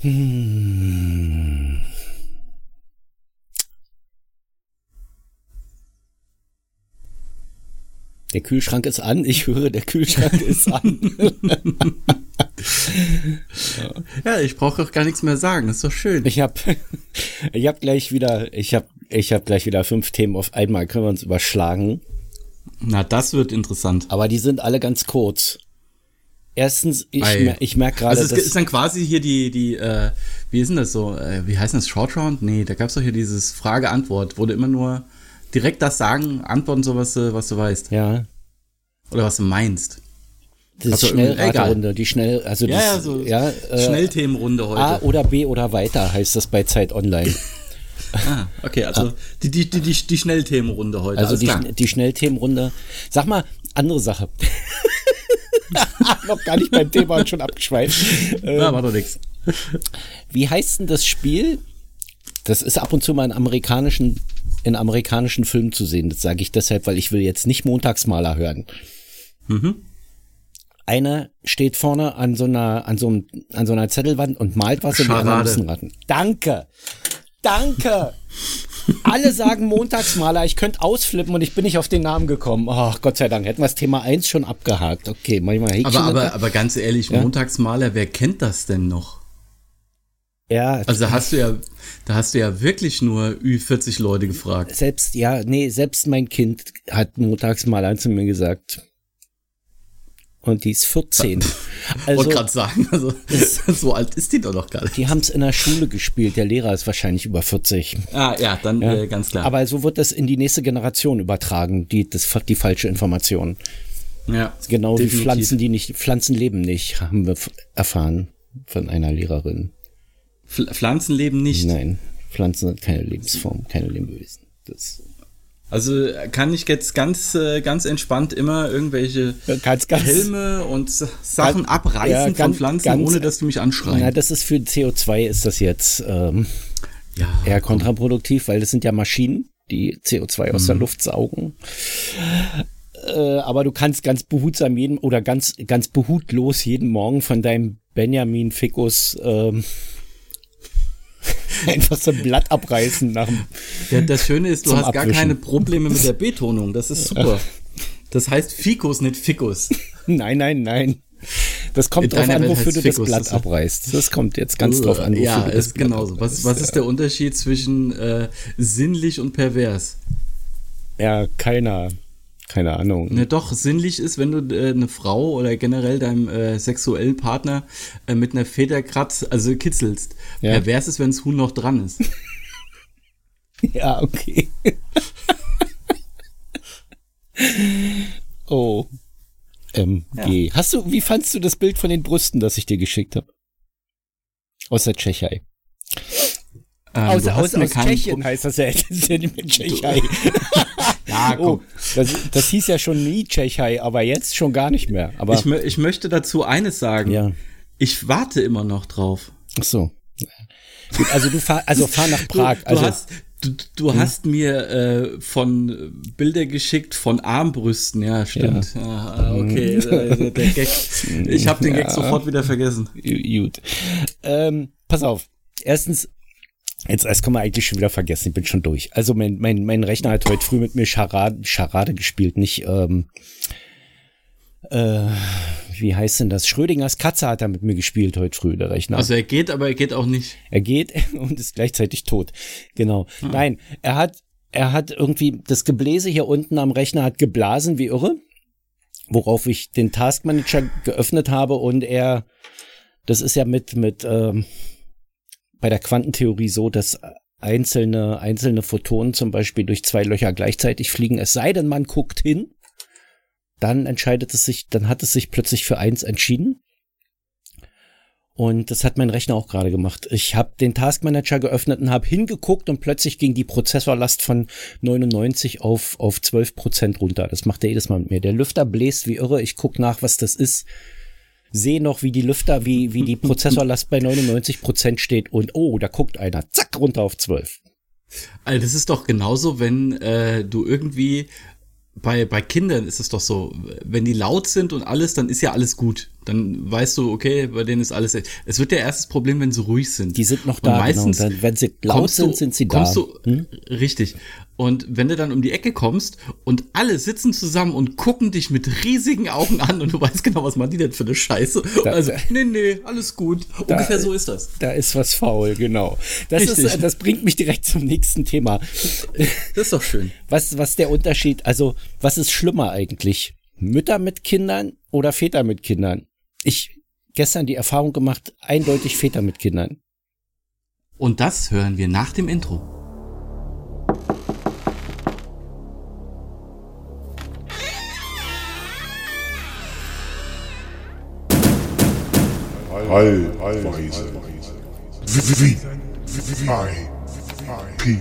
Hm. Der Kühlschrank ist an. Ich höre, der Kühlschrank ist an. ja, ich brauche auch gar nichts mehr sagen. Das ist doch schön. Ich habe ich hab gleich wieder, ich habe ich hab gleich wieder fünf Themen auf einmal. Können wir uns überschlagen? Na, das wird interessant. Aber die sind alle ganz kurz. Erstens, ich, mer ich merke gerade. Also es ist dann quasi hier die, die, äh, wie ist denn das so? Äh, wie heißt das? Short Round? Nee, da gab es doch hier dieses Frage-Antwort, wurde immer nur direkt das sagen, antworten so, was du, was du weißt. Ja. Oder was du meinst. Das ist also Schnellraterunde, die schnell, also ja, das, ja, so ja, äh, Schnellthemenrunde heute. A oder B oder weiter heißt das bei Zeit Online. ah, okay, also ah. die, die, die, die, die Schnellthemenrunde heute. Also die, die Schnellthemenrunde. Sag mal, andere Sache. Noch gar nicht beim Thema und schon abgeschweift. Ja, war doch nix. Wie heißt denn das Spiel? Das ist ab und zu mal in amerikanischen, in amerikanischen Filmen zu sehen. Das sage ich deshalb, weil ich will jetzt nicht Montagsmaler hören. Mhm. Einer steht vorne an so einer, an so, einem, an so einer Zettelwand und malt was und die anderen müssen raten. Danke! Danke! Alle sagen Montagsmaler, ich könnte ausflippen und ich bin nicht auf den Namen gekommen. Ach, Gott sei Dank, hätten wir das Thema 1 schon abgehakt. Okay, manchmal Häkchen. Aber, aber, aber ganz ehrlich, ja? Montagsmaler, wer kennt das denn noch? Ja. Also hast du ja, da hast du ja wirklich nur Ü40 Leute gefragt. Selbst, ja, nee, selbst mein Kind hat Montagsmaler zu mir gesagt und die ist 14. Also, Wollte gerade sagen, also so alt ist die doch noch gar nicht. Die haben es in der Schule gespielt, der Lehrer ist wahrscheinlich über 40. Ah ja, dann ja. Äh, ganz klar. Aber so wird das in die nächste Generation übertragen, die, das, die falsche Information. Ja. Genau definitiv. wie Pflanzen, die nicht, Pflanzen leben nicht, haben wir erfahren von einer Lehrerin. Pflanzen leben nicht? Nein, Pflanzen sind keine Lebensform, keine Lebewesen. Das also kann ich jetzt ganz, äh, ganz entspannt immer irgendwelche ganz, ganz, Helme und Sachen ganz, abreißen ja, von Pflanzen, ohne dass du mich anschreien. Na, das ist für CO2 ist das jetzt ähm, ja, eher kontraproduktiv, weil das sind ja Maschinen, die CO2 aus mhm. der Luft saugen. Äh, aber du kannst ganz behutsam jeden oder ganz, ganz behutlos jeden Morgen von deinem Benjamin Ficus ähm, Einfach so ein Blatt abreißen nach dem. Ja, das Schöne ist, du hast Abwischen. gar keine Probleme mit der Betonung. Das ist super. Das heißt Fikus, nicht Fikus. Nein, nein, nein. Das kommt drauf an, wofür du Fikus, das Blatt das abreißt. Das kommt jetzt ganz drauf an, wofür ja, du das ist Blatt genauso. Was, was ist der Unterschied zwischen äh, sinnlich und pervers? Ja, keiner. Keine Ahnung. Ne, doch, sinnlich ist, wenn du äh, eine Frau oder generell deinem äh, sexuellen Partner äh, mit einer Feder kratzt, also kitzelst. Ja. Pervers ist, wenn das Huhn noch dran ist. ja, okay. oh. MG. Ja. Hast du, wie fandst du das Bild von den Brüsten, das ich dir geschickt habe? Aus der Tschechei. Ähm, aus aus, aus Tschechien heißt das ja, das ist ja nicht mehr Tschechei. ja, oh, das, das hieß ja schon nie Tschechei, aber jetzt schon gar nicht mehr. Aber ich, ich möchte dazu eines sagen. Ja. Ich warte immer noch drauf. Ach so. Also du fahr, also fahr nach Prag. Du, also, du hast, du, du hm. hast mir äh, von Bilder geschickt von Armbrüsten. Ja, stimmt. Ja. Ah, okay, äh, der Gag. Ich habe den Gag ja. sofort wieder vergessen. Gut. Ähm, pass auf. Erstens, Jetzt, das kann man eigentlich schon wieder vergessen, ich bin schon durch. Also mein, mein, mein Rechner hat heute früh mit mir Charade, Charade gespielt, nicht, ähm, äh, wie heißt denn das? Schrödingers Katze hat er mit mir gespielt heute früh, der Rechner. Also er geht, aber er geht auch nicht. Er geht und ist gleichzeitig tot. Genau. Hm. Nein, er hat, er hat irgendwie, das Gebläse hier unten am Rechner hat geblasen wie irre, worauf ich den Taskmanager geöffnet habe und er, das ist ja mit, mit, ähm, bei der Quantentheorie so, dass einzelne, einzelne Photonen zum Beispiel durch zwei Löcher gleichzeitig fliegen, es sei denn, man guckt hin, dann entscheidet es sich, dann hat es sich plötzlich für eins entschieden. Und das hat mein Rechner auch gerade gemacht. Ich habe den Taskmanager geöffnet und habe hingeguckt und plötzlich ging die Prozessorlast von 99 auf, auf 12 Prozent runter. Das macht er jedes Mal mit mir. Der Lüfter bläst wie irre. Ich guck nach, was das ist sehe noch, wie die Lüfter, wie, wie die Prozessorlast bei 99 Prozent steht und oh, da guckt einer, zack, runter auf 12. Also das ist doch genauso, wenn äh, du irgendwie bei, bei Kindern ist es doch so, wenn die laut sind und alles, dann ist ja alles gut. Dann weißt du, okay, bei denen ist alles. Es wird ja erst das Problem, wenn sie ruhig sind. Die sind noch da. Und meistens, genau. wenn sie laut sind, du, sind sie da. Du, hm? Richtig. Und wenn du dann um die Ecke kommst und alle sitzen zusammen und gucken dich mit riesigen Augen an und du weißt genau, was man die denn für eine Scheiße. Da, also, nee, nee, alles gut. Da, Ungefähr so ist das. Da ist was faul, genau. Das, ist, das bringt mich direkt zum nächsten Thema. Das ist doch schön. Was, was der Unterschied, also, was ist schlimmer eigentlich? Mütter mit Kindern oder Väter mit Kindern? Ich gestern die Erfahrung gemacht, eindeutig Väter mit Kindern. Und das hören wir nach dem Intro. Allweise. P.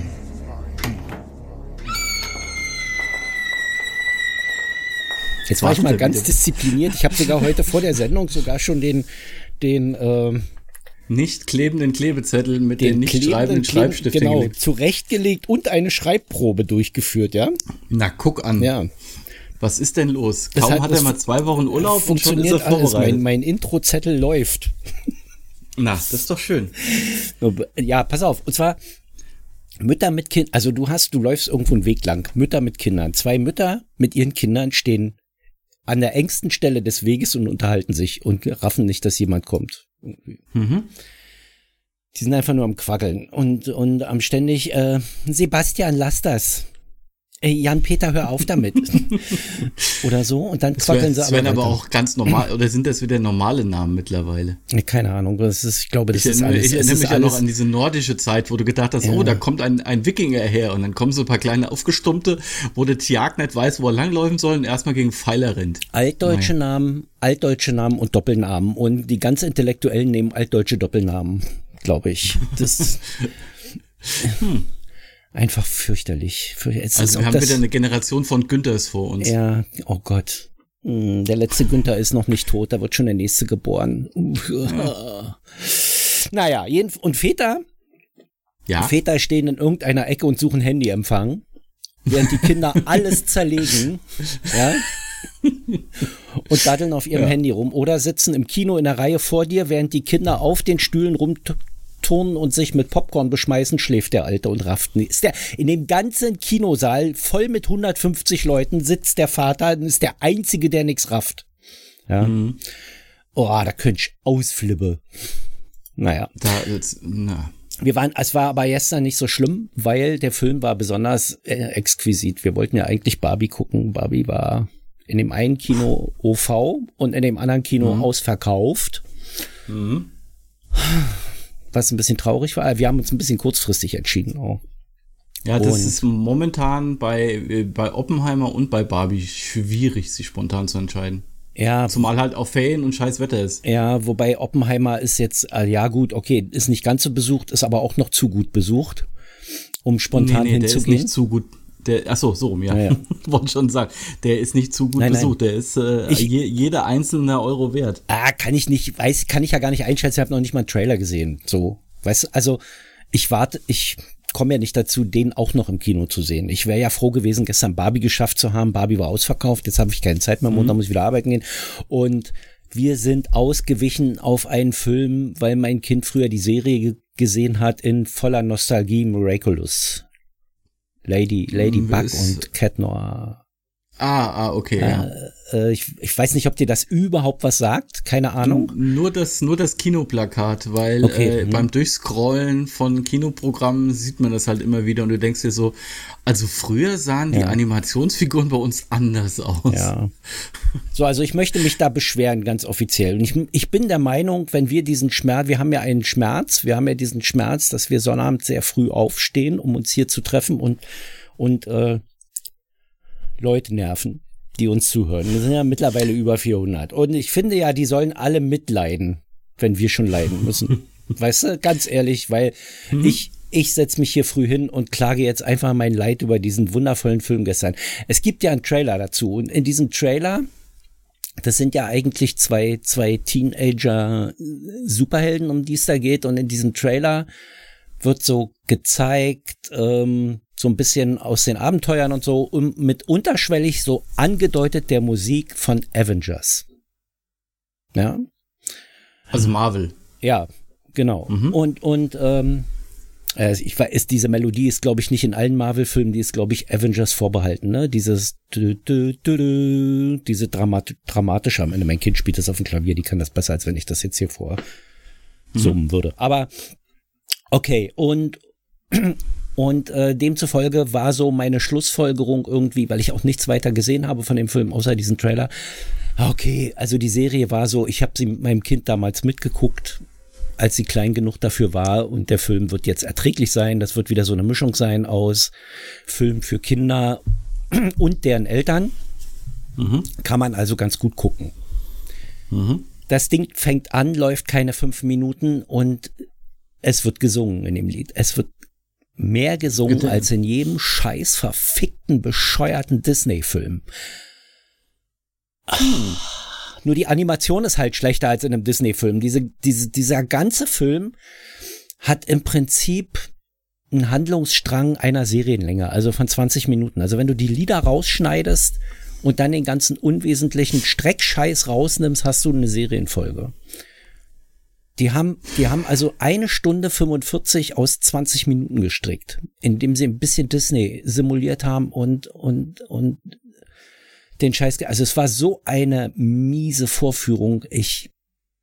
Jetzt war ich mal ganz diszipliniert. Ich habe sogar heute vor der Sendung sogar schon den, den ähm, nicht klebenden Klebezettel mit den, den nicht schreibenden Schreibstiften genau, gelegt. zurechtgelegt und eine Schreibprobe durchgeführt, ja? Na, guck an. Ja. Was ist denn los? Kaum hat, hat er mal zwei Wochen Urlaub funktioniert und schon ist er alles. Mein, mein Introzettel läuft. Na, das ist doch schön. Ja, pass auf. Und zwar Mütter mit Kindern. Also du hast, du läufst irgendwo einen Weg lang. Mütter mit Kindern. Zwei Mütter mit ihren Kindern stehen an der engsten Stelle des Weges und unterhalten sich und raffen nicht, dass jemand kommt. Mhm. Die sind einfach nur am Quackeln und, und am ständig, äh, Sebastian, lass das. Jan-Peter, hör auf damit. oder so. Und dann quackeln sie aber. Das werden aber auch ganz normal, oder sind das wieder normale Namen mittlerweile? Keine Ahnung. Das ist, ich glaube, das ich ist alles. Ich erinnere mich ja noch an diese nordische Zeit, wo du gedacht hast, ja. oh, da kommt ein, ein Wikinger her. Und dann kommen so ein paar kleine Aufgestummte, wo der Tiag nicht weiß, wo er langläufen soll und erstmal gegen Pfeiler rennt. Altdeutsche naja. Namen, altdeutsche Namen und Doppelnamen. Und die ganz Intellektuellen nehmen altdeutsche Doppelnamen, glaube ich. Das. hm. Einfach fürchterlich. Es also wir haben wieder eine Generation von Günthers vor uns. Ja, oh Gott. Hm, der letzte Günther ist noch nicht tot, da wird schon der nächste geboren. Ja. Naja, jeden, und Väter? Ja. Väter stehen in irgendeiner Ecke und suchen Handyempfang, während die Kinder alles zerlegen, ja, und daddeln auf ihrem ja. Handy rum oder sitzen im Kino in der Reihe vor dir, während die Kinder auf den Stühlen rum turnen und sich mit Popcorn beschmeißen, schläft der Alte und rafft nicht. Ist der in dem ganzen Kinosaal voll mit 150 Leuten sitzt der Vater und ist der einzige, der nichts rafft. Ja. Mhm. Oh, da könnte ich ausflippe. Naja. Da jetzt, na. Wir waren, es war aber gestern nicht so schlimm, weil der Film war besonders äh, exquisit. Wir wollten ja eigentlich Barbie gucken. Barbie war in dem einen Kino OV und in dem anderen Kino mhm. ausverkauft. Mhm was ein bisschen traurig war. Wir haben uns ein bisschen kurzfristig entschieden auch. Ja, das und ist momentan bei, äh, bei Oppenheimer und bei Barbie schwierig, sich spontan zu entscheiden. Ja. Zumal halt auch Ferien und scheiß Wetter ist. Ja, wobei Oppenheimer ist jetzt, äh, ja gut, okay, ist nicht ganz so besucht, ist aber auch noch zu gut besucht, um spontan nee, nee, hinzugehen. Der ist nicht zu gut der, ach so, so rum, ja. ja, ja. Wollte schon sagen. Der ist nicht zu gut nein, besucht. Nein. Der ist äh, ich, je, jeder einzelne Euro wert. Ah, kann ich nicht, weiß, kann ich ja gar nicht einschätzen. Ich habe noch nicht mal einen Trailer gesehen. So, weißt also ich warte, ich komme ja nicht dazu, den auch noch im Kino zu sehen. Ich wäre ja froh gewesen, gestern Barbie geschafft zu haben. Barbie war ausverkauft. Jetzt habe ich keine Zeit mehr. Mhm. Montag muss ich wieder arbeiten gehen. Und wir sind ausgewichen auf einen Film, weil mein Kind früher die Serie gesehen hat in voller Nostalgie Miraculous. Lady, Ladybug und Cat Noir. Ah, ah, okay. Äh, ja. äh, ich, ich weiß nicht, ob dir das überhaupt was sagt, keine Ahnung. Nur das, nur das Kinoplakat, weil okay. äh, mhm. beim Durchscrollen von Kinoprogrammen sieht man das halt immer wieder und du denkst dir so, also früher sahen ja. die Animationsfiguren bei uns anders aus. Ja. So, also ich möchte mich da beschweren, ganz offiziell. Und ich, ich bin der Meinung, wenn wir diesen Schmerz, wir haben ja einen Schmerz, wir haben ja diesen Schmerz, dass wir Sonnabend sehr früh aufstehen, um uns hier zu treffen und, und äh, Leute nerven, die uns zuhören. Wir sind ja mittlerweile über 400. Und ich finde ja, die sollen alle mitleiden, wenn wir schon leiden müssen. weißt du, ganz ehrlich, weil mhm. ich, ich setze mich hier früh hin und klage jetzt einfach mein Leid über diesen wundervollen Film gestern. Es gibt ja einen Trailer dazu und in diesem Trailer, das sind ja eigentlich zwei, zwei Teenager Superhelden, um die es da geht und in diesem Trailer wird so gezeigt, ähm, so ein bisschen aus den Abenteuern und so, und mit unterschwellig so angedeutet der Musik von Avengers. Ja. Also Marvel. Ja, genau. Mhm. Und, und ähm, äh, ich weiß, diese Melodie ist, glaube ich, nicht in allen Marvel-Filmen, die ist, glaube ich, Avengers vorbehalten, ne? Dieses dü, dü, dü, diese Dramat dramatische am Ende. Mein Kind spielt das auf dem Klavier, die kann das besser, als wenn ich das jetzt hier vor mhm. würde. Aber okay, und und äh, demzufolge war so meine Schlussfolgerung irgendwie, weil ich auch nichts weiter gesehen habe von dem Film, außer diesen Trailer. Okay, also die Serie war so, ich habe sie mit meinem Kind damals mitgeguckt, als sie klein genug dafür war und der Film wird jetzt erträglich sein. Das wird wieder so eine Mischung sein aus Film für Kinder und deren Eltern. Mhm. Kann man also ganz gut gucken. Mhm. Das Ding fängt an, läuft keine fünf Minuten und es wird gesungen in dem Lied. Es wird mehr gesungen Bitte. als in jedem scheiß verfickten, bescheuerten Disney-Film. Hm. Nur die Animation ist halt schlechter als in einem Disney-Film. Diese, diese, dieser ganze Film hat im Prinzip einen Handlungsstrang einer Serienlänge, also von 20 Minuten. Also wenn du die Lieder rausschneidest und dann den ganzen unwesentlichen Streckscheiß rausnimmst, hast du eine Serienfolge. Die haben, die haben also eine Stunde 45 aus 20 Minuten gestrickt, indem sie ein bisschen Disney simuliert haben und, und, und den Scheiß, also es war so eine miese Vorführung. Ich,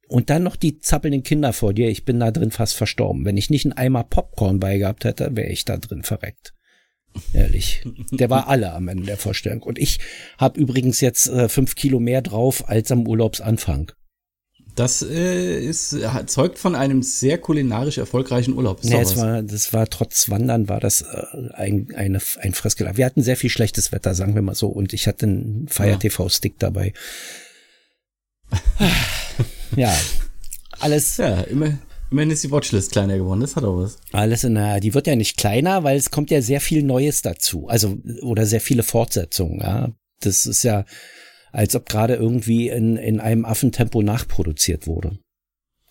und dann noch die zappelnden Kinder vor dir. Ich bin da drin fast verstorben. Wenn ich nicht einen Eimer Popcorn bei gehabt hätte, wäre ich da drin verreckt. Ehrlich. Der war alle am Ende der Vorstellung. Und ich habe übrigens jetzt äh, fünf Kilo mehr drauf als am Urlaubsanfang. Das äh, ist, zeugt von einem sehr kulinarisch erfolgreichen Urlaub. Nee, es war, das war trotz Wandern war das äh, ein, eine, ein Fresskeller. Wir hatten sehr viel schlechtes Wetter, sagen wir mal so, und ich hatte einen Fire TV Stick dabei. ja, alles. Ja, immer, immerhin ist die Watchlist kleiner geworden, das hat auch was. Alles in der, die wird ja nicht kleiner, weil es kommt ja sehr viel Neues dazu. Also, oder sehr viele Fortsetzungen, ja. Das ist ja, als ob gerade irgendwie in, in einem Affentempo nachproduziert wurde.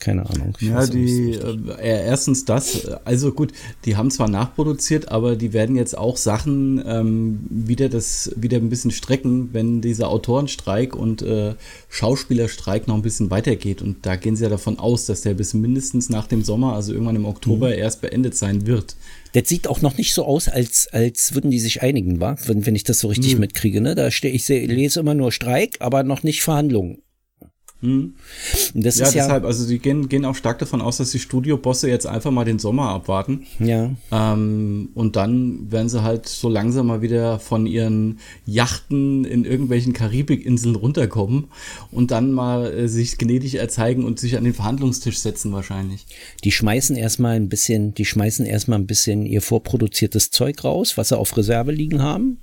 Keine Ahnung. Ja, die, äh, erstens das, also gut, die haben zwar nachproduziert, aber die werden jetzt auch Sachen ähm, wieder das, wieder ein bisschen strecken, wenn dieser Autorenstreik und äh, Schauspielerstreik noch ein bisschen weitergeht. Und da gehen sie ja davon aus, dass der bis mindestens nach dem Sommer, also irgendwann im Oktober, mhm. erst beendet sein wird. Das sieht auch noch nicht so aus, als, als würden die sich einigen, wa? Wenn, wenn ich das so richtig mhm. mitkriege, ne? Da stehe ich, lese immer nur Streik, aber noch nicht Verhandlungen. Hm. Das ja, ist ja, deshalb, also sie gehen, gehen auch stark davon aus, dass die Studiobosse jetzt einfach mal den Sommer abwarten. Ja. Ähm, und dann werden sie halt so langsam mal wieder von ihren Yachten in irgendwelchen Karibikinseln runterkommen und dann mal äh, sich gnädig erzeigen und sich an den Verhandlungstisch setzen wahrscheinlich. Die schmeißen erstmal ein bisschen, die schmeißen erstmal ein bisschen ihr vorproduziertes Zeug raus, was sie auf Reserve liegen haben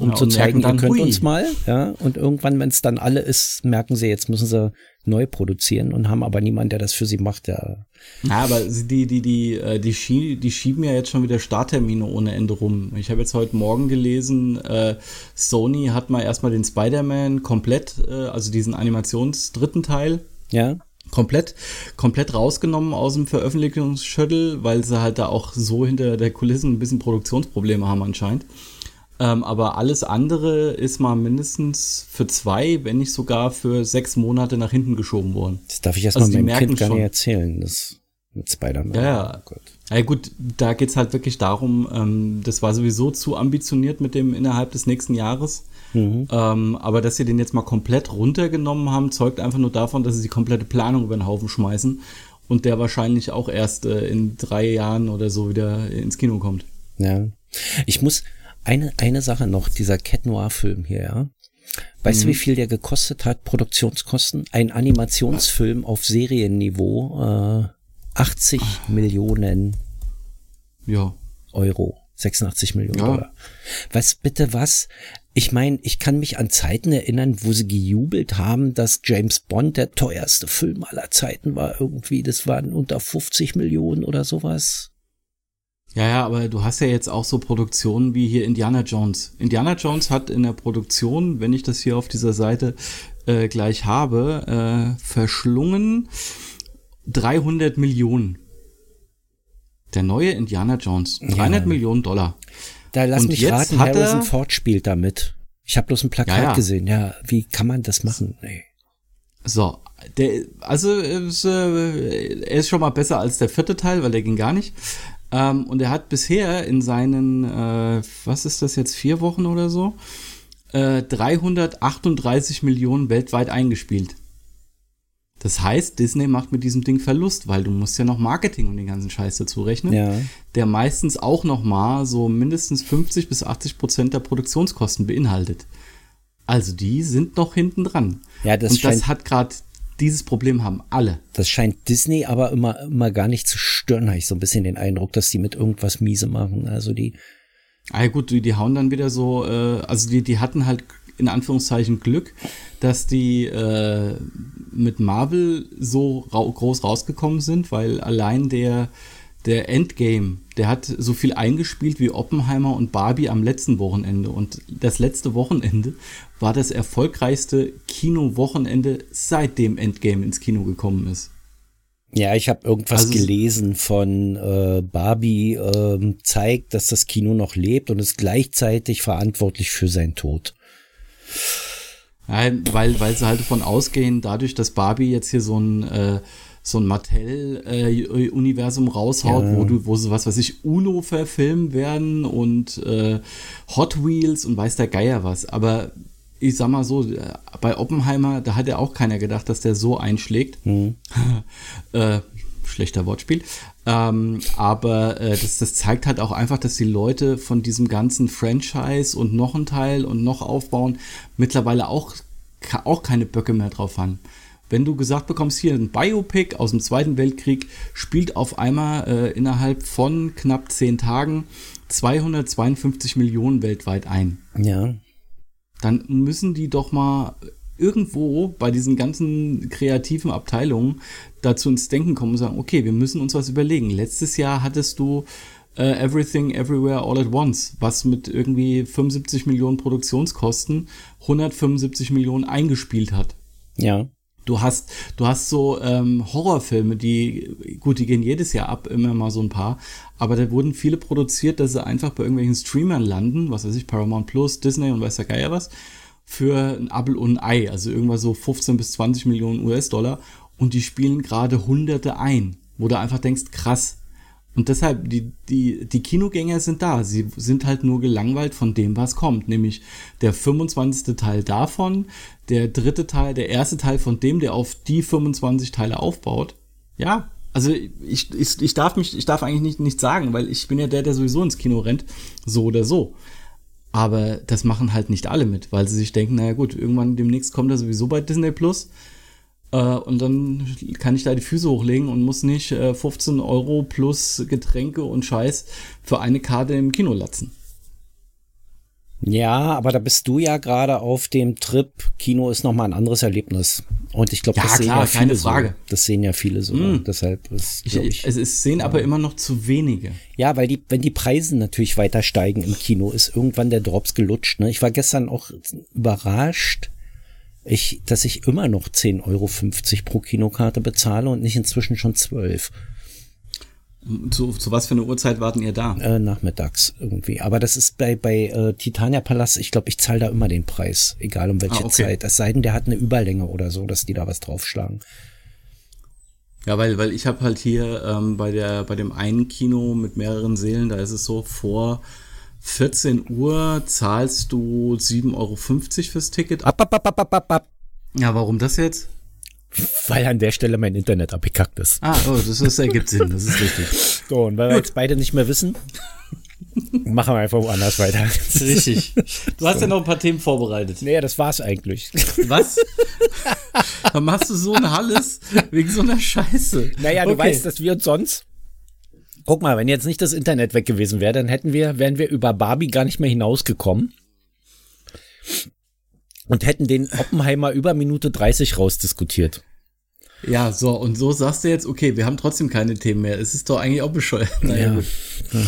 um ja, zu zeigen, dann, ihr könnt hui. uns mal. Ja, und irgendwann, wenn es dann alle ist, merken sie, jetzt müssen sie neu produzieren und haben aber niemanden, der das für sie macht. Ja, ja aber die, die, die, äh, die, schie die schieben ja jetzt schon wieder Starttermine ohne Ende rum. Ich habe jetzt heute Morgen gelesen, äh, Sony hat mal erstmal den Spider-Man komplett, äh, also diesen Animationsdritten Teil. Ja komplett, komplett rausgenommen aus dem Veröffentlichungsschüttel, weil sie halt da auch so hinter der Kulissen ein bisschen Produktionsprobleme haben anscheinend. Ähm, aber alles andere ist mal mindestens für zwei, wenn nicht sogar für sechs Monate nach hinten geschoben worden. Das darf ich erstmal also meinem Kind gar nicht erzählen, das mit Spider-Man. Ja, ja. Oh ja gut, da geht's halt wirklich darum, ähm, das war sowieso zu ambitioniert mit dem innerhalb des nächsten Jahres. Mhm. Ähm, aber dass sie den jetzt mal komplett runtergenommen haben, zeugt einfach nur davon, dass sie die komplette Planung über den Haufen schmeißen und der wahrscheinlich auch erst äh, in drei Jahren oder so wieder ins Kino kommt. Ja. Ich muss, eine, eine Sache noch, dieser Cat Noir Film hier, ja. Weißt mhm. du, wie viel der gekostet hat? Produktionskosten? Ein Animationsfilm auf Serienniveau, äh, 80 Ach. Millionen ja. Euro. 86 Millionen ja. Dollar. Was bitte was? Ich meine, ich kann mich an Zeiten erinnern, wo sie gejubelt haben, dass James Bond der teuerste Film aller Zeiten war irgendwie. Das waren unter 50 Millionen oder sowas. Ja, ja, aber du hast ja jetzt auch so Produktionen wie hier Indiana Jones. Indiana Jones hat in der Produktion, wenn ich das hier auf dieser Seite äh, gleich habe, äh, verschlungen 300 Millionen. Der neue Indiana Jones. 300 ja. Millionen Dollar. Da lass mich raten, Harrison Ford spielt damit. Ich habe bloß ein Plakat ja, ja. gesehen. Ja, wie kann man das machen? Nee. So, der, also ist, äh, er ist schon mal besser als der vierte Teil, weil der ging gar nicht. Ähm, und er hat bisher in seinen, äh, was ist das jetzt, vier Wochen oder so, äh, 338 Millionen weltweit eingespielt. Das heißt, Disney macht mit diesem Ding Verlust, weil du musst ja noch Marketing und den ganzen Scheiß dazu rechnen, ja. der meistens auch noch mal so mindestens 50 bis 80 Prozent der Produktionskosten beinhaltet. Also die sind noch hinten dran. Ja, das und das hat gerade dieses Problem haben alle. Das scheint Disney aber immer, immer gar nicht zu stören, habe ich so ein bisschen den Eindruck, dass die mit irgendwas miese machen. Also die. Ah ja gut, die, die hauen dann wieder so, äh, also die, die hatten halt in Anführungszeichen Glück, dass die äh, mit Marvel so ra groß rausgekommen sind, weil allein der der Endgame, der hat so viel eingespielt wie Oppenheimer und Barbie am letzten Wochenende. Und das letzte Wochenende war das erfolgreichste Kino-Wochenende, seitdem Endgame ins Kino gekommen ist. Ja, ich habe irgendwas also, gelesen von äh, Barbie äh, zeigt, dass das Kino noch lebt und ist gleichzeitig verantwortlich für seinen Tod. Ja, weil, weil sie halt davon ausgehen, dadurch, dass Barbie jetzt hier so ein äh, so ein Mattel-Universum äh, raushaut, ja. wo du, wo sie, was weiß ich, Uno verfilmen werden und äh, Hot Wheels und weiß der Geier was. Aber ich sag mal so, bei Oppenheimer, da hat ja auch keiner gedacht, dass der so einschlägt. Mhm. äh, schlechter Wortspiel. Ähm, aber äh, das, das zeigt halt auch einfach, dass die Leute von diesem ganzen Franchise und noch ein Teil und noch aufbauen mittlerweile auch, auch keine Böcke mehr drauf haben wenn du gesagt bekommst, hier ein Biopic aus dem Zweiten Weltkrieg spielt auf einmal äh, innerhalb von knapp zehn Tagen 252 Millionen weltweit ein. Ja. Dann müssen die doch mal irgendwo bei diesen ganzen kreativen Abteilungen dazu ins Denken kommen und sagen, okay, wir müssen uns was überlegen. Letztes Jahr hattest du uh, Everything Everywhere All at Once, was mit irgendwie 75 Millionen Produktionskosten 175 Millionen eingespielt hat. Ja. Du hast, du hast so ähm, Horrorfilme, die, gut, die gehen jedes Jahr ab, immer mal so ein paar, aber da wurden viele produziert, dass sie einfach bei irgendwelchen Streamern landen, was weiß ich, Paramount Plus, Disney und weiß der Geier was, für ein Apple und ein Ei, also irgendwas so 15 bis 20 Millionen US-Dollar und die spielen gerade Hunderte ein, wo du einfach denkst, krass, und deshalb, die, die, die Kinogänger sind da. Sie sind halt nur gelangweilt von dem, was kommt. Nämlich der 25. Teil davon, der dritte Teil, der erste Teil von dem, der auf die 25 Teile aufbaut. Ja, also ich, ich, ich darf mich, ich darf eigentlich nicht, nicht sagen, weil ich bin ja der, der sowieso ins Kino rennt. So oder so. Aber das machen halt nicht alle mit, weil sie sich denken, naja gut, irgendwann demnächst kommt er sowieso bei Disney Plus. Äh, und dann kann ich da die Füße hochlegen und muss nicht äh, 15 Euro plus Getränke und Scheiß für eine Karte im Kino latzen. Ja, aber da bist du ja gerade auf dem Trip. Kino ist nochmal ein anderes Erlebnis. Und ich glaube, ja, das sehen ja viele keine Frage. so. Das sehen ja viele so. Mm. Deshalb ist, ich, ich, es, es sehen aber immer noch zu wenige. Ja, weil die, wenn die Preise natürlich weiter steigen im Kino, ist irgendwann der Drops gelutscht. Ne? Ich war gestern auch überrascht, ich, dass ich immer noch 10,50 Euro pro Kinokarte bezahle und nicht inzwischen schon 12. Zu, zu was für eine Uhrzeit warten ihr da? Äh, nachmittags irgendwie. Aber das ist bei, bei äh, Titania Palast, ich glaube, ich zahle da immer den Preis, egal um welche ah, okay. Zeit. Es sei denn, der hat eine Überlänge oder so, dass die da was draufschlagen. Ja, weil, weil ich habe halt hier ähm, bei, der, bei dem einen Kino mit mehreren Seelen, da ist es so, vor 14 Uhr zahlst du 7,50 Euro fürs Ticket. Ab, ab, ab, ab, ab, ab. Ja, warum das jetzt? Weil an der Stelle mein Internet abgekackt ist. Ah, oh, das, das ergibt Sinn, das ist richtig. So, und weil wir jetzt beide nicht mehr wissen, machen wir einfach woanders weiter. Richtig. Du hast so. ja noch ein paar Themen vorbereitet. Nee, das war's eigentlich. Was? Dann machst du so ein Halles wegen so einer Scheiße. Naja, du okay. weißt, dass wir uns sonst Guck mal, wenn jetzt nicht das Internet weg gewesen wäre, dann hätten wir, wären wir über Barbie gar nicht mehr hinausgekommen und hätten den Oppenheimer über Minute 30 rausdiskutiert. Ja, so, und so sagst du jetzt, okay, wir haben trotzdem keine Themen mehr. Es ist doch eigentlich auch bescheuert. Naja, ja.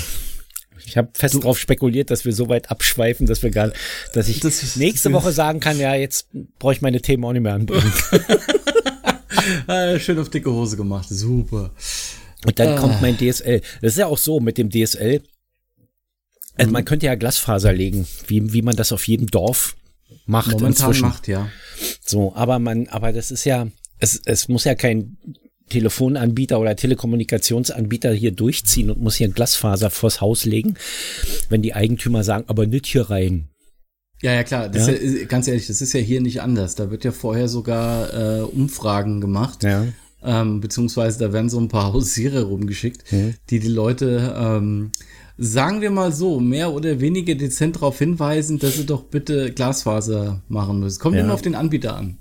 Ich habe fest darauf spekuliert, dass wir so weit abschweifen, dass wir gar, dass ich das nächste Woche sagen kann, ja, jetzt brauche ich meine Themen auch nicht mehr anbringen. ah, schön auf dicke Hose gemacht, super. Und dann ah. kommt mein DSL. Das ist ja auch so mit dem DSL. Also man könnte ja Glasfaser legen, wie, wie man das auf jedem Dorf macht. Momentan inzwischen. macht, ja. So, aber man, aber das ist ja, es, es muss ja kein Telefonanbieter oder Telekommunikationsanbieter hier durchziehen und muss hier Glasfaser vors Haus legen, wenn die Eigentümer sagen, aber nicht hier rein. Ja, ja, klar. Das ja? Ist ja, ganz ehrlich, das ist ja hier nicht anders. Da wird ja vorher sogar äh, Umfragen gemacht. Ja. Ähm, beziehungsweise da werden so ein paar Hausiere rumgeschickt, mhm. die die Leute, ähm, sagen wir mal so, mehr oder weniger dezent darauf hinweisen, dass sie doch bitte Glasfaser machen müssen. Kommt ja. immer auf den Anbieter an.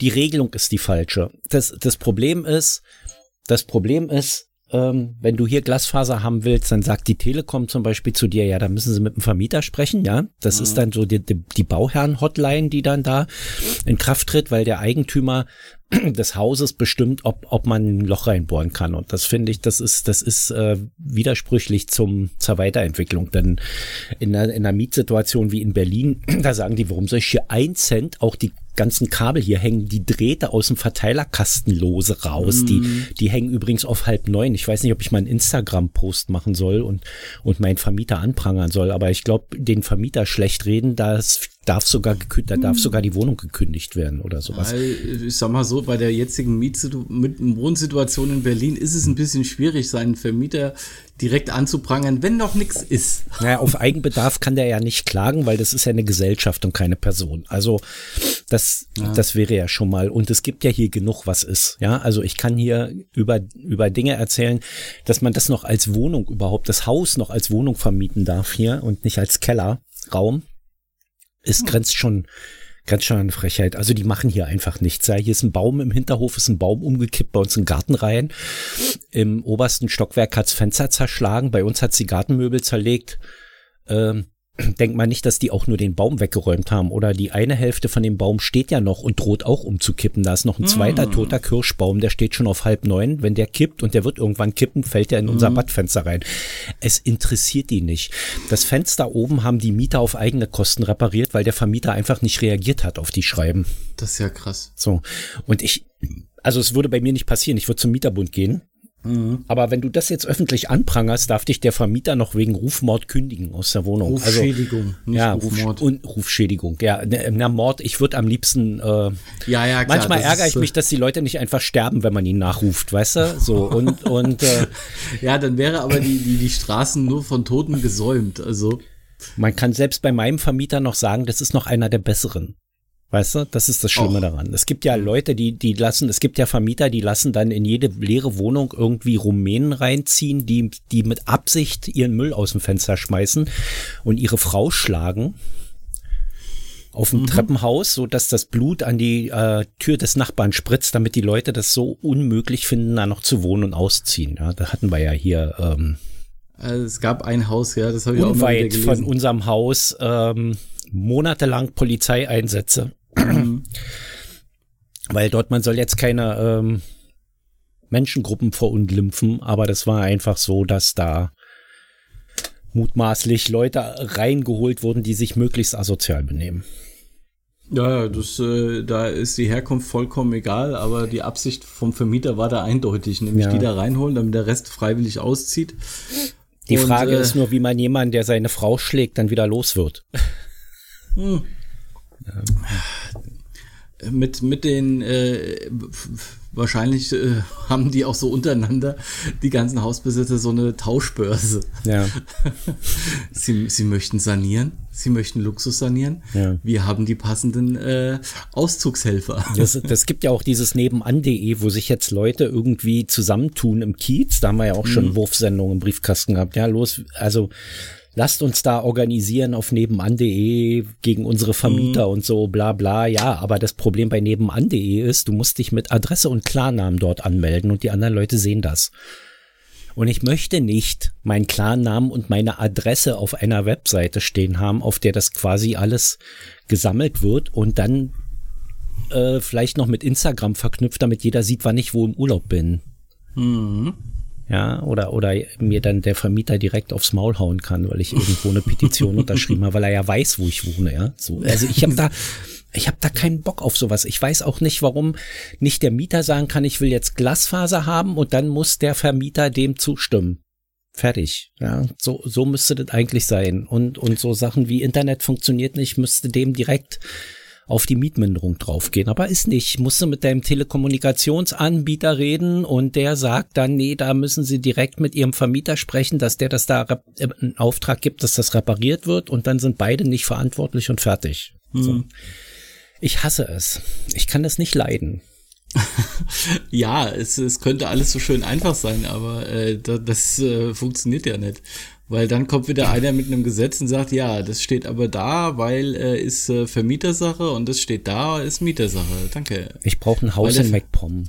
Die Regelung ist die falsche. Das, das Problem ist, das Problem ist, ähm, wenn du hier Glasfaser haben willst, dann sagt die Telekom zum Beispiel zu dir, ja, da müssen sie mit dem Vermieter sprechen, ja. Das mhm. ist dann so die, die, die Bauherren-Hotline, die dann da in Kraft tritt, weil der Eigentümer des Hauses bestimmt, ob, ob man ein Loch reinbohren kann. Und das finde ich, das ist, das ist äh, widersprüchlich zum, zur Weiterentwicklung. Denn in einer, in einer Mietsituation wie in Berlin, da sagen die, warum soll ich hier ein Cent auch die ganzen Kabel hier hängen die Drähte aus dem Verteilerkasten lose raus. Mm. Die, mhm. die hängen übrigens auf halb neun. Ich weiß nicht, ob ich mal einen Instagram-Post machen soll und, und meinen Vermieter anprangern soll, aber ich glaube, den Vermieter schlecht reden, das darf sogar, da darf sogar die Wohnung gekündigt werden oder sowas. Ich sag mal so, bei der jetzigen Mietsitu mit Wohnsituation in Berlin ist es ein bisschen schwierig, seinen Vermieter direkt anzuprangern, wenn noch nichts ist. Naja, auf Eigenbedarf kann der ja nicht klagen, weil das ist ja eine Gesellschaft und keine Person. Also das, ja. das wäre ja schon mal. Und es gibt ja hier genug, was ist. Ja, also ich kann hier über, über Dinge erzählen, dass man das noch als Wohnung überhaupt, das Haus noch als Wohnung vermieten darf hier und nicht als Kellerraum. Es hm. grenzt schon Ganz schön eine Frechheit. Also die machen hier einfach nichts. Ja, hier ist ein Baum im Hinterhof, ist ein Baum umgekippt bei uns in Garten rein. Im obersten Stockwerk hat's Fenster zerschlagen, bei uns hat's die Gartenmöbel zerlegt. Ähm, denkt man nicht, dass die auch nur den Baum weggeräumt haben. Oder die eine Hälfte von dem Baum steht ja noch und droht auch umzukippen. Da ist noch ein zweiter mm. toter Kirschbaum, der steht schon auf halb neun. Wenn der kippt und der wird irgendwann kippen, fällt er in unser mm. Badfenster rein. Es interessiert die nicht. Das Fenster oben haben die Mieter auf eigene Kosten repariert, weil der Vermieter einfach nicht reagiert hat auf die Schreiben. Das ist ja krass. So. Und ich, also es würde bei mir nicht passieren. Ich würde zum Mieterbund gehen Mhm. Aber wenn du das jetzt öffentlich anprangerst, darf dich der Vermieter noch wegen Rufmord kündigen aus der Wohnung. Also, Rufschädigung, also, nicht ja, Rufmord. und Rufschädigung. Ja, ne, na, Mord, ich würde am liebsten äh, ja, ja, klar, manchmal ärgere ich mich, dass die Leute nicht einfach sterben, wenn man ihn nachruft, weißt du? So und und äh, Ja, dann wäre aber die, die, die Straßen nur von Toten gesäumt. Also man kann selbst bei meinem Vermieter noch sagen, das ist noch einer der besseren. Weißt du, das ist das Schlimme Och. daran. Es gibt ja Leute, die, die lassen, es gibt ja Vermieter, die lassen dann in jede leere Wohnung irgendwie Rumänen reinziehen, die, die mit Absicht ihren Müll aus dem Fenster schmeißen und ihre Frau schlagen auf dem mhm. Treppenhaus, so dass das Blut an die äh, Tür des Nachbarn spritzt, damit die Leute das so unmöglich finden, da noch zu wohnen und ausziehen. Ja, da hatten wir ja hier. Ähm, also es gab ein Haus, ja, das habe ich auch mal gelesen. von unserem Haus. Ähm, monatelang Polizeieinsätze. Weil dort, man soll jetzt keine ähm, Menschengruppen verunglimpfen, aber das war einfach so, dass da mutmaßlich Leute reingeholt wurden, die sich möglichst asozial benehmen. Ja, das, äh, da ist die Herkunft vollkommen egal, aber die Absicht vom Vermieter war da eindeutig, nämlich ja. die da reinholen, damit der Rest freiwillig auszieht. Die Und, Frage äh, ist nur, wie man jemanden, der seine Frau schlägt, dann wieder los wird. Hm. Mit, mit den, äh, wahrscheinlich äh, haben die auch so untereinander, die ganzen Hausbesitzer, so eine Tauschbörse. Ja. sie, sie möchten sanieren, sie möchten Luxus sanieren. Ja. Wir haben die passenden äh, Auszugshelfer. Das, das gibt ja auch dieses nebenan.de, wo sich jetzt Leute irgendwie zusammentun im Kiez. Da haben wir ja auch schon mhm. Wurfsendungen im Briefkasten gehabt. Ja, los, also lasst uns da organisieren auf nebenan.de gegen unsere Vermieter mhm. und so, bla bla. Ja, aber das Problem bei nebenan.de ist, du musst dich mit Adresse und Klarnamen dort anmelden und die anderen Leute sehen das. Und ich möchte nicht meinen Klarnamen und meine Adresse auf einer Webseite stehen haben, auf der das quasi alles gesammelt wird und dann äh, vielleicht noch mit Instagram verknüpft, damit jeder sieht, wann ich wo im Urlaub bin. Mhm ja, oder, oder mir dann der Vermieter direkt aufs Maul hauen kann, weil ich irgendwo eine Petition unterschrieben habe, weil er ja weiß, wo ich wohne, ja. So, also ich habe da, ich habe da keinen Bock auf sowas. Ich weiß auch nicht, warum nicht der Mieter sagen kann, ich will jetzt Glasfaser haben und dann muss der Vermieter dem zustimmen. Fertig. Ja, so, so müsste das eigentlich sein. Und, und so Sachen wie Internet funktioniert nicht, müsste dem direkt auf die Mietminderung draufgehen. Aber ist nicht. Musst du mit deinem Telekommunikationsanbieter reden und der sagt dann, nee, da müssen sie direkt mit ihrem Vermieter sprechen, dass der das da äh, einen Auftrag gibt, dass das repariert wird und dann sind beide nicht verantwortlich und fertig. Mhm. So. Ich hasse es. Ich kann das nicht leiden. ja, es, es könnte alles so schön einfach sein, aber äh, das, das äh, funktioniert ja nicht. Weil dann kommt wieder einer mit einem Gesetz und sagt, ja, das steht aber da, weil äh, ist äh, Vermietersache und das steht da, ist Mietersache. Danke. Ich brauche ein Haus in MacPom.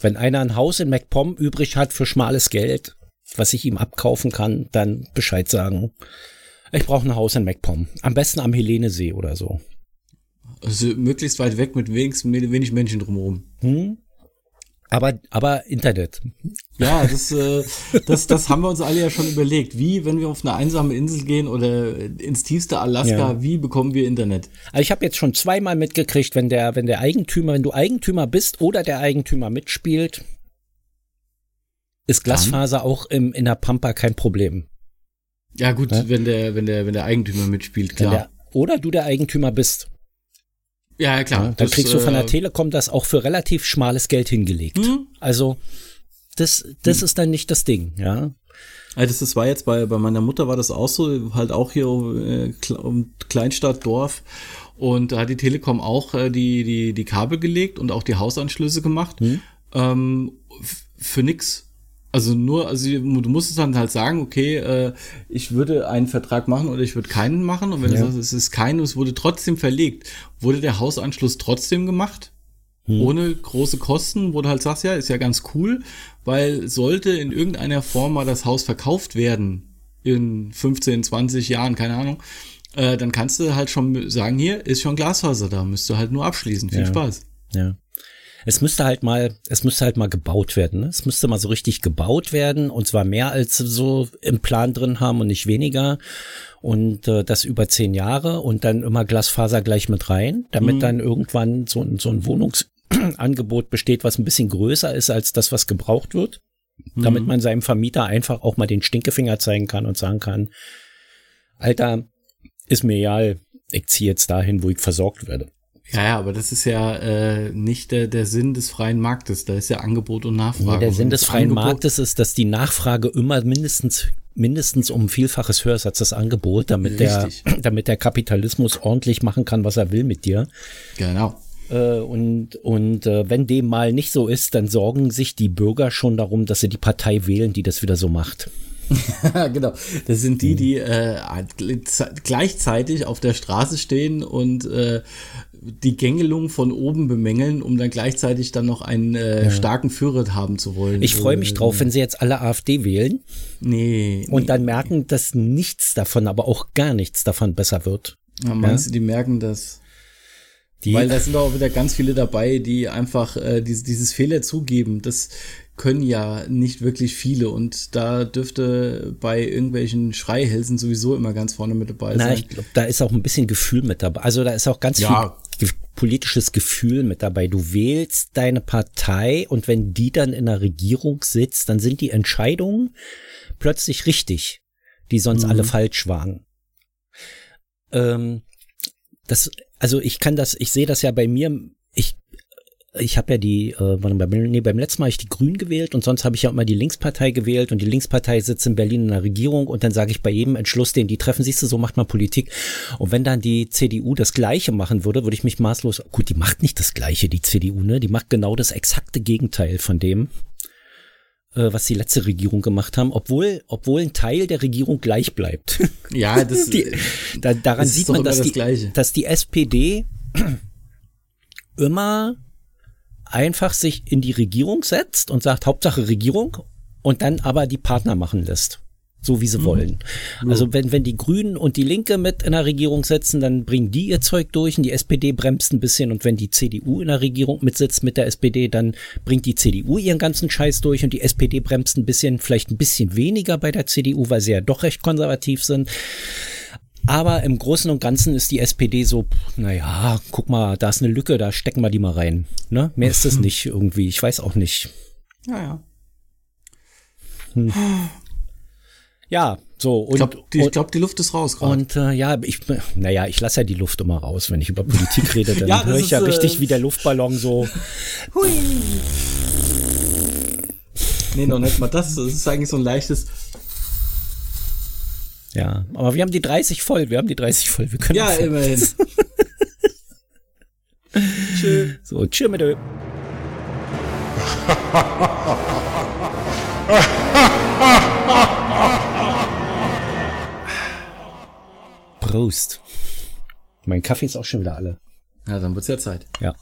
Wenn einer ein Haus in MacPom übrig hat für schmales Geld, was ich ihm abkaufen kann, dann Bescheid sagen. Ich brauche ein Haus in MacPom. Am besten am Helenesee oder so. Also möglichst weit weg mit wenigstens wenig Menschen drumherum. Hm? Aber, aber Internet. Ja, das, äh, das, das haben wir uns alle ja schon überlegt. Wie, wenn wir auf eine einsame Insel gehen oder ins tiefste Alaska, ja. wie bekommen wir Internet? Also ich habe jetzt schon zweimal mitgekriegt, wenn der, wenn der Eigentümer, wenn du Eigentümer bist oder der Eigentümer mitspielt, ist Glasfaser Dann? auch im, in der Pampa kein Problem. Ja, gut, ja? wenn der, wenn der, wenn der Eigentümer mitspielt, klar. Der, oder du der Eigentümer bist. Ja, klar. Ja, dann kriegst du von der äh, Telekom das auch für relativ schmales Geld hingelegt. Mhm. Also das, das mhm. ist dann nicht das Ding, ja. Also das war jetzt bei, bei meiner Mutter war das auch so, halt auch hier äh, Kleinstadt, Dorf. Und da hat die Telekom auch äh, die, die, die Kabel gelegt und auch die Hausanschlüsse gemacht. Mhm. Ähm, für nix. Also nur, also du musst es dann halt sagen, okay, äh, ich würde einen Vertrag machen oder ich würde keinen machen. Und wenn ja. du sagst, es ist kein, es wurde trotzdem verlegt, wurde der Hausanschluss trotzdem gemacht, hm. ohne große Kosten, wo du halt sagst, ja, ist ja ganz cool, weil sollte in irgendeiner Form mal das Haus verkauft werden, in 15, 20 Jahren, keine Ahnung, äh, dann kannst du halt schon sagen, hier ist schon Glasfaser da, müsst du halt nur abschließen. Viel ja. Spaß. Ja es müsste halt mal, es müsste halt mal gebaut werden. Ne? Es müsste mal so richtig gebaut werden und zwar mehr als so im Plan drin haben und nicht weniger. Und äh, das über zehn Jahre und dann immer Glasfaser gleich mit rein, damit mhm. dann irgendwann so, so ein Wohnungsangebot besteht, was ein bisschen größer ist als das, was gebraucht wird. Mhm. Damit man seinem Vermieter einfach auch mal den Stinkefinger zeigen kann und sagen kann, Alter, ist mir egal, ich ziehe jetzt dahin, wo ich versorgt werde. Ja, ja, aber das ist ja äh, nicht der, der Sinn des freien Marktes. Da ist ja Angebot und Nachfrage. Nee, der Sinn des freien Angebot Marktes ist, dass die Nachfrage immer mindestens mindestens um Vielfaches höher ist als das Angebot, damit Richtig. der, damit der Kapitalismus ordentlich machen kann, was er will mit dir. Genau. Äh, und und äh, wenn dem mal nicht so ist, dann sorgen sich die Bürger schon darum, dass sie die Partei wählen, die das wieder so macht. genau. Das sind die, die äh, gleichzeitig auf der Straße stehen und äh, die Gängelung von oben bemängeln, um dann gleichzeitig dann noch einen äh, ja. starken Führer haben zu wollen. Ich freue mich drauf, wenn sie jetzt alle AfD wählen. Nee. Und nee, dann merken, nee. dass nichts davon, aber auch gar nichts davon besser wird. Ja, meinst ja? du, die merken das? Die Weil da sind auch wieder ganz viele dabei, die einfach äh, dieses, dieses Fehler zugeben. Das können ja nicht wirklich viele und da dürfte bei irgendwelchen Schreihälsen sowieso immer ganz vorne mit dabei sein. Na, ich glaube, da ist auch ein bisschen Gefühl mit dabei. Also da ist auch ganz ja. viel politisches Gefühl mit dabei. Du wählst deine Partei und wenn die dann in der Regierung sitzt, dann sind die Entscheidungen plötzlich richtig, die sonst mhm. alle falsch waren. Ähm, das also ich kann das, ich sehe das ja bei mir, ich ich habe ja die, äh, beim, nee, beim letzten Mal habe ich die Grünen gewählt und sonst habe ich ja immer die Linkspartei gewählt und die Linkspartei sitzt in Berlin in der Regierung und dann sage ich bei jedem Entschluss, den die treffen, siehst du, so macht man Politik. Und wenn dann die CDU das Gleiche machen würde, würde ich mich maßlos, gut, die macht nicht das Gleiche, die CDU, ne? Die macht genau das exakte Gegenteil von dem, äh, was die letzte Regierung gemacht haben, obwohl, obwohl ein Teil der Regierung gleich bleibt. Ja, das, die, da, daran das sieht man, dass die, dass die SPD immer einfach sich in die Regierung setzt und sagt, Hauptsache Regierung und dann aber die Partner machen lässt so wie sie mhm. wollen. Also wenn, wenn die Grünen und die Linke mit in der Regierung sitzen, dann bringen die ihr Zeug durch und die SPD bremst ein bisschen und wenn die CDU in der Regierung mitsitzt mit der SPD, dann bringt die CDU ihren ganzen Scheiß durch und die SPD bremst ein bisschen, vielleicht ein bisschen weniger bei der CDU, weil sie ja doch recht konservativ sind. Aber im Großen und Ganzen ist die SPD so, naja, guck mal, da ist eine Lücke, da stecken wir die mal rein. Ne? Mehr ist es nicht irgendwie. Ich weiß auch nicht. Ja, ja. Hm. Ja, so. Und, ich glaube, die, glaub, die, Luft ist raus gerade. Und äh, ja, ich, naja, ich lasse ja die Luft immer raus. Wenn ich über Politik rede, dann ja, höre ich ja äh, richtig wie der Luftballon so. Hui. Nee, noch nicht mal das. Das ist eigentlich so ein leichtes. Ja, aber wir haben die 30 voll. Wir haben die 30 voll. Wir können ja, immerhin. tschö. So, tschö mit Ö. Prost. Mein Kaffee ist auch schon wieder alle. Ja, dann wird's ja Zeit. Ja.